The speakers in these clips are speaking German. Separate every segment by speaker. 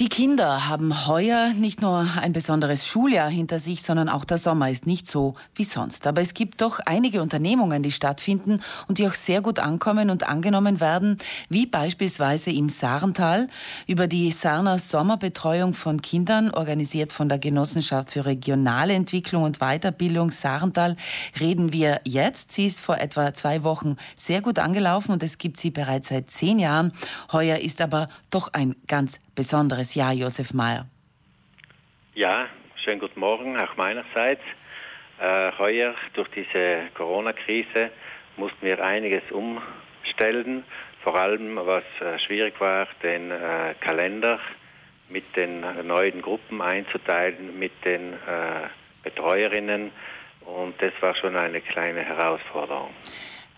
Speaker 1: Die Kinder haben heuer nicht nur ein besonderes Schuljahr hinter sich, sondern auch der Sommer ist nicht so wie sonst. Aber es gibt doch einige Unternehmungen, die stattfinden und die auch sehr gut ankommen und angenommen werden, wie beispielsweise im Sarental über die Sarner Sommerbetreuung von Kindern, organisiert von der Genossenschaft für regionale Entwicklung und Weiterbildung Sarental, reden wir jetzt. Sie ist vor etwa zwei Wochen sehr gut angelaufen und es gibt sie bereits seit zehn Jahren. Heuer ist aber doch ein ganz besonderes Jahr, Josef Mayer.
Speaker 2: Ja, schönen guten Morgen auch meinerseits. Äh, heuer durch diese Corona-Krise mussten wir einiges umstellen, vor allem was äh, schwierig war, den äh, Kalender mit den neuen Gruppen einzuteilen, mit den äh, Betreuerinnen und das war schon eine kleine Herausforderung.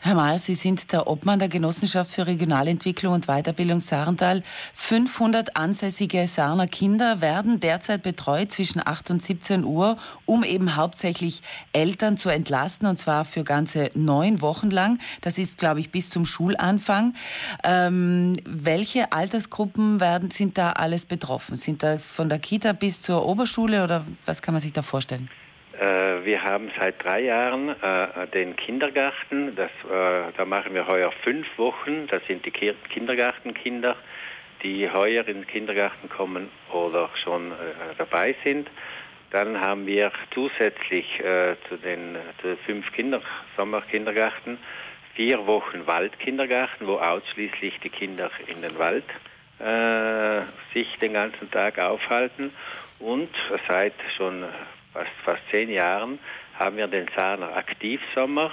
Speaker 1: Herr Mayer, Sie sind der Obmann der Genossenschaft für Regionalentwicklung und Weiterbildung Sarental. 500 ansässige Sarner Kinder werden derzeit betreut zwischen 8 und 17 Uhr, um eben hauptsächlich Eltern zu entlasten, und zwar für ganze neun Wochen lang. Das ist, glaube ich, bis zum Schulanfang. Ähm, welche Altersgruppen werden, sind da alles betroffen? Sind da von der Kita bis zur Oberschule oder was kann man sich da vorstellen?
Speaker 2: Äh, wir haben seit drei Jahren äh, den Kindergarten. Das, äh, da machen wir heuer fünf Wochen. Das sind die Kindergartenkinder, die heuer in den Kindergarten kommen oder schon dabei sind. Dann haben wir zusätzlich zu den, zu fünf Kinder, Sommerkindergarten vier Wochen Waldkindergarten, wo ausschließlich die Kinder in den Wald sich den ganzen Tag aufhalten und seit schon fast, fast zehn Jahren haben wir den Sahner Aktivsommer.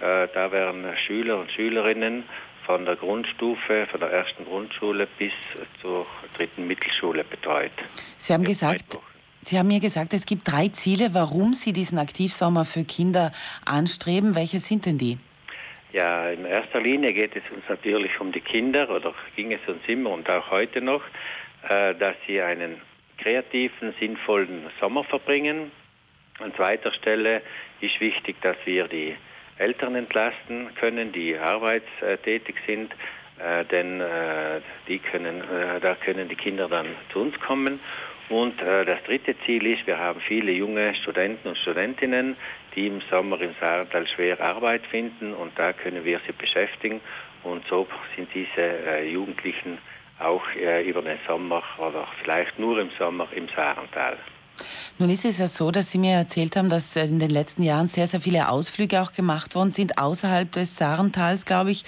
Speaker 2: Äh, da werden Schüler und Schülerinnen von der Grundstufe, von der ersten Grundschule bis zur dritten Mittelschule betreut.
Speaker 1: Sie haben gesagt, Sie haben mir gesagt, es gibt drei Ziele, warum Sie diesen Aktivsommer für Kinder anstreben. Welche sind denn die?
Speaker 2: Ja, in erster Linie geht es uns natürlich um die Kinder oder ging es uns immer und auch heute noch, äh, dass sie einen kreativen, sinnvollen Sommer verbringen. An zweiter Stelle ist wichtig, dass wir die Eltern entlasten können, die arbeitstätig sind, äh, denn äh, die können, äh, da können die Kinder dann zu uns kommen. Und äh, das dritte Ziel ist, wir haben viele junge Studenten und Studentinnen, die im Sommer im Saartal schwer Arbeit finden und da können wir sie beschäftigen. Und so sind diese äh, Jugendlichen auch äh, über den Sommer oder vielleicht nur im Sommer im Sarental.
Speaker 1: Nun ist es ja so, dass Sie mir erzählt haben, dass in den letzten Jahren sehr, sehr viele Ausflüge auch gemacht worden sind, außerhalb des Sarentals, glaube ich.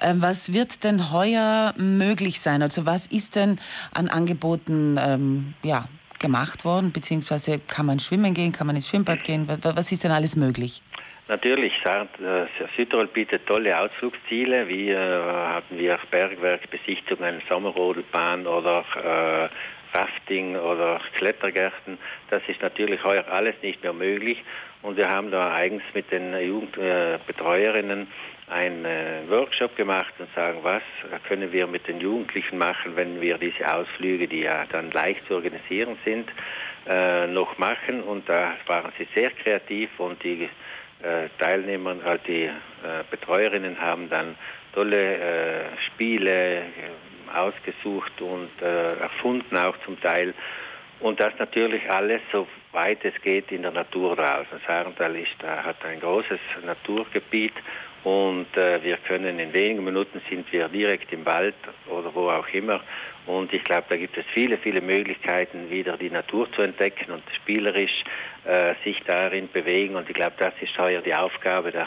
Speaker 1: Ähm, was wird denn heuer möglich sein? Also was ist denn an Angeboten ähm, ja, gemacht worden? Beziehungsweise kann man schwimmen gehen, kann man ins Schwimmbad gehen? Was ist denn alles möglich?
Speaker 2: Natürlich, äh, Südtirol bietet tolle Ausflugsziele, wie äh, hatten wir Bergwerkbesichtigungen, Sommerrodelbahn oder äh, Rafting oder Klettergärten. Das ist natürlich heuer alles nicht mehr möglich. Und wir haben da eigens mit den Jugendbetreuerinnen äh, einen äh, Workshop gemacht und sagen, was können wir mit den Jugendlichen machen, wenn wir diese Ausflüge, die ja dann leicht zu organisieren sind, äh, noch machen. Und da waren sie sehr kreativ und die Teilnehmer, die Betreuerinnen haben dann tolle Spiele ausgesucht und erfunden auch zum Teil. Und das natürlich alles, soweit es geht, in der Natur draußen. Sarental ist, hat ein großes Naturgebiet und äh, wir können in wenigen Minuten sind wir direkt im Wald oder wo auch immer. Und ich glaube, da gibt es viele, viele Möglichkeiten, wieder die Natur zu entdecken und spielerisch äh, sich darin bewegen. Und ich glaube, das ist heuer die Aufgabe der äh,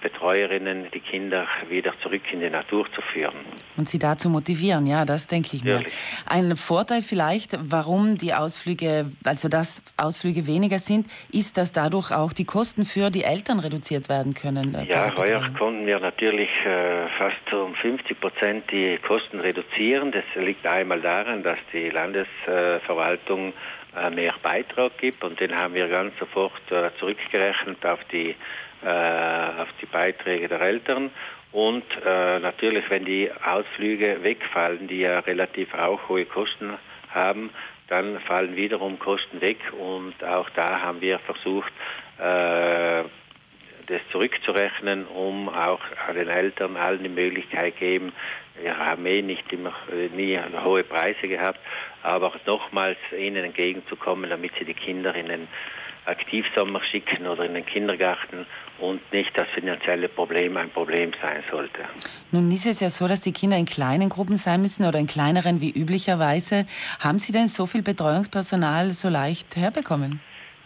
Speaker 2: Betreuerinnen, die Kinder wieder zurück in die Natur zu führen.
Speaker 1: Und sie dazu motivieren, ja, das denke ich mir. Ein Vorteil vielleicht, warum die Ausflüge, also dass Ausflüge weniger sind, ist, dass dadurch auch die Kosten für die Eltern reduziert werden können.
Speaker 2: Äh, ja, heuer konnten wir natürlich äh, fast um 50 Prozent die Kosten reduzieren. Das liegt einmal daran, dass die Landesverwaltung äh, mehr Beitrag gibt. Und den haben wir ganz sofort äh, zurückgerechnet auf die äh, auf die Beiträge der Eltern. Und äh, natürlich, wenn die Ausflüge wegfallen, die ja relativ auch hohe Kosten haben, dann fallen wiederum Kosten weg. Und auch da haben wir versucht, äh, das zurückzurechnen, um auch den Eltern allen die Möglichkeit geben, wir haben eh nicht immer äh, nie hohe Preise gehabt, aber nochmals ihnen entgegenzukommen, damit sie die Kinder in den Aktivsommer schicken oder in den Kindergarten und nicht das finanzielle Problem ein Problem sein sollte.
Speaker 1: Nun ist es ja so, dass die Kinder in kleinen Gruppen sein müssen oder in kleineren wie üblicherweise. Haben Sie denn so viel Betreuungspersonal so leicht herbekommen?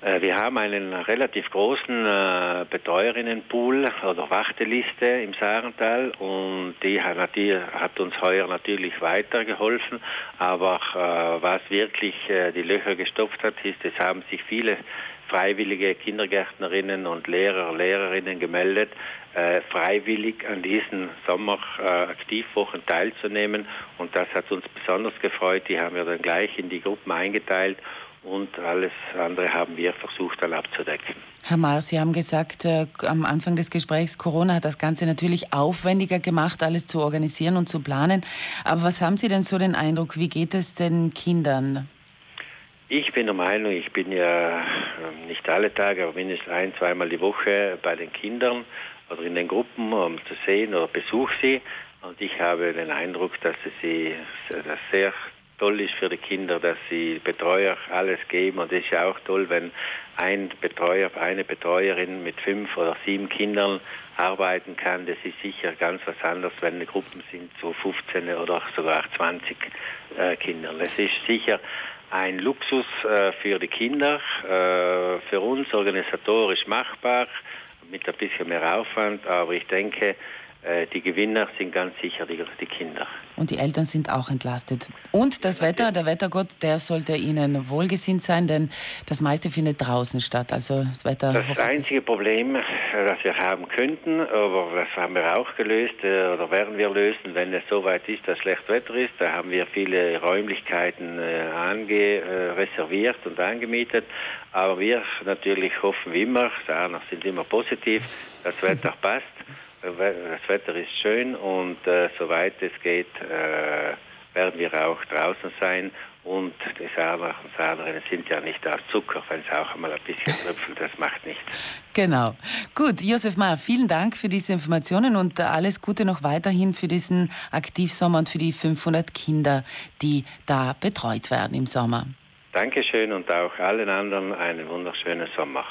Speaker 2: Äh, wir haben einen relativ großen äh, Betreuerinnenpool oder Warteliste im Sarental und die hat, hat uns heuer natürlich weitergeholfen. Aber äh, was wirklich die Löcher gestopft hat, ist, es haben sich viele freiwillige Kindergärtnerinnen und Lehrer, Lehrerinnen gemeldet, freiwillig an diesen Sommeraktivwochen teilzunehmen. Und das hat uns besonders gefreut. Die haben wir dann gleich in die Gruppen eingeteilt und alles andere haben wir versucht dann abzudecken.
Speaker 1: Herr Mahr, Sie haben gesagt äh, am Anfang des Gesprächs, Corona hat das Ganze natürlich aufwendiger gemacht, alles zu organisieren und zu planen. Aber was haben Sie denn so den Eindruck, wie geht es den Kindern?
Speaker 2: Ich bin der Meinung, ich bin ja ähm, nicht alle Tage, aber mindestens ein, zweimal die Woche bei den Kindern oder in den Gruppen, um zu sehen oder besuche sie. Und ich habe den Eindruck, dass sie das sehr toll ist für die Kinder, dass sie Betreuer alles geben. Und es ist ja auch toll, wenn ein Betreuer, eine Betreuerin mit fünf oder sieben Kindern arbeiten kann. Das ist sicher ganz was anderes, wenn die Gruppen sind, so 15 oder sogar 20 äh, Kindern. Es ist sicher ein Luxus äh, für die Kinder, äh, für uns organisatorisch machbar, mit ein bisschen mehr Aufwand, aber ich denke, die Gewinner sind ganz sicher die, die, Kinder.
Speaker 1: Und die Eltern sind auch entlastet. Und das ja, Wetter, der Wettergott, der sollte Ihnen wohlgesinnt sein, denn das meiste findet draußen statt. Also das Wetter.
Speaker 2: Das einzige Problem, äh, das wir haben könnten, aber das haben wir auch gelöst äh, oder werden wir lösen, wenn es soweit ist, dass schlecht Wetter ist. Da haben wir viele Räumlichkeiten ange, reserviert und angemietet. Aber wir natürlich hoffen wie immer, Sarner sind immer positiv, das Wetter passt das Wetter ist schön und äh, soweit es geht, äh, werden wir auch draußen sein. Und die Saarler und Saarlerinnen sind ja nicht aus Zucker, wenn es auch einmal ein bisschen tröpfelt, das macht nichts.
Speaker 1: Genau. Gut, Josef Mayer, vielen Dank für diese Informationen und alles Gute noch weiterhin für diesen Aktivsommer und für die 500 Kinder, die da betreut werden im Sommer.
Speaker 2: Dankeschön und auch allen anderen einen wunderschönen Sommer.